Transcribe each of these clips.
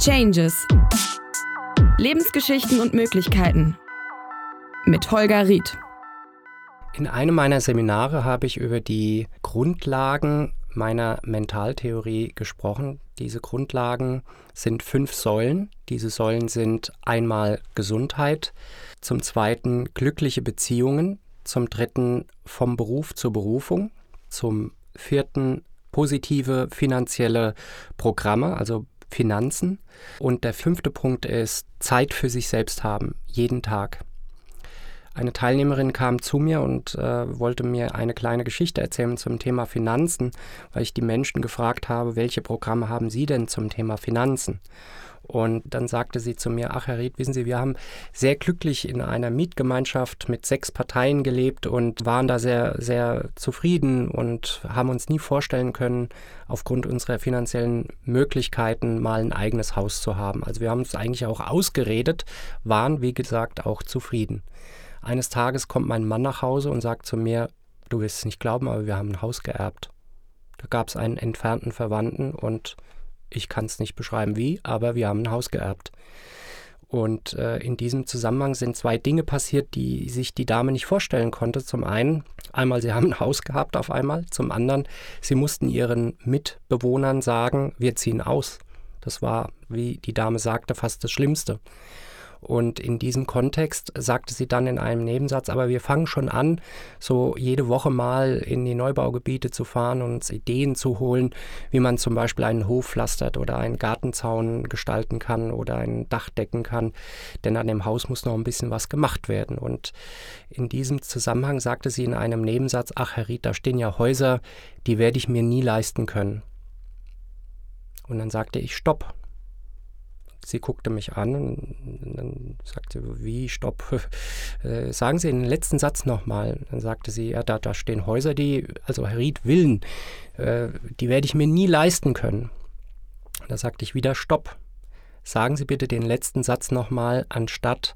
Changes. Lebensgeschichten und Möglichkeiten. Mit Holger Ried. In einem meiner Seminare habe ich über die Grundlagen meiner Mentaltheorie gesprochen. Diese Grundlagen sind fünf Säulen. Diese Säulen sind einmal Gesundheit, zum zweiten glückliche Beziehungen, zum dritten vom Beruf zur Berufung, zum vierten positive finanzielle Programme, also Finanzen. Und der fünfte Punkt ist Zeit für sich selbst haben, jeden Tag. Eine Teilnehmerin kam zu mir und äh, wollte mir eine kleine Geschichte erzählen zum Thema Finanzen, weil ich die Menschen gefragt habe, welche Programme haben sie denn zum Thema Finanzen? Und dann sagte sie zu mir, ach Herr Ried, wissen Sie, wir haben sehr glücklich in einer Mietgemeinschaft mit sechs Parteien gelebt und waren da sehr, sehr zufrieden und haben uns nie vorstellen können, aufgrund unserer finanziellen Möglichkeiten mal ein eigenes Haus zu haben. Also wir haben es eigentlich auch ausgeredet, waren, wie gesagt, auch zufrieden. Eines Tages kommt mein Mann nach Hause und sagt zu mir, du wirst es nicht glauben, aber wir haben ein Haus geerbt. Da gab es einen entfernten Verwandten und ich kann es nicht beschreiben wie, aber wir haben ein Haus geerbt. Und äh, in diesem Zusammenhang sind zwei Dinge passiert, die sich die Dame nicht vorstellen konnte. Zum einen, einmal, sie haben ein Haus gehabt auf einmal. Zum anderen, sie mussten ihren Mitbewohnern sagen, wir ziehen aus. Das war, wie die Dame sagte, fast das Schlimmste. Und in diesem Kontext sagte sie dann in einem Nebensatz, aber wir fangen schon an, so jede Woche mal in die Neubaugebiete zu fahren und uns Ideen zu holen, wie man zum Beispiel einen Hof pflastert oder einen Gartenzaun gestalten kann oder ein Dach decken kann. Denn an dem Haus muss noch ein bisschen was gemacht werden. Und in diesem Zusammenhang sagte sie in einem Nebensatz, ach Herr Ried, da stehen ja Häuser, die werde ich mir nie leisten können. Und dann sagte ich, stopp, Sie guckte mich an und dann sagte sie, wie, stopp, äh, sagen Sie den letzten Satz nochmal. Dann sagte sie, ja, da, da stehen Häuser, die, also Herr Ried, Villen, äh, die werde ich mir nie leisten können. Da sagte ich wieder, stopp. Sagen Sie bitte den letzten Satz nochmal, anstatt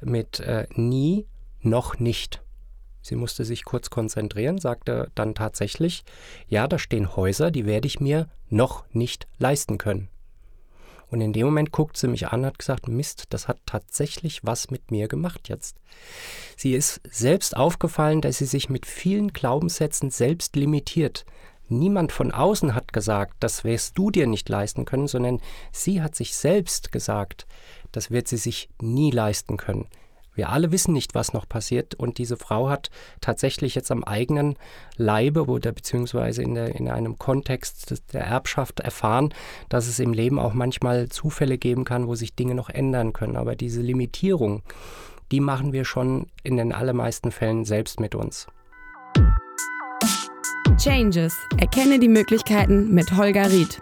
mit äh, nie, noch nicht. Sie musste sich kurz konzentrieren, sagte dann tatsächlich, ja, da stehen Häuser, die werde ich mir noch nicht leisten können. Und in dem Moment guckt sie mich an und hat gesagt, Mist, das hat tatsächlich was mit mir gemacht jetzt. Sie ist selbst aufgefallen, dass sie sich mit vielen Glaubenssätzen selbst limitiert. Niemand von außen hat gesagt, das wirst du dir nicht leisten können, sondern sie hat sich selbst gesagt, das wird sie sich nie leisten können. Wir alle wissen nicht, was noch passiert und diese Frau hat tatsächlich jetzt am eigenen Leibe oder beziehungsweise in, der, in einem Kontext der Erbschaft erfahren, dass es im Leben auch manchmal Zufälle geben kann, wo sich Dinge noch ändern können. Aber diese Limitierung, die machen wir schon in den allermeisten Fällen selbst mit uns. Changes. Erkenne die Möglichkeiten mit Holger Ried.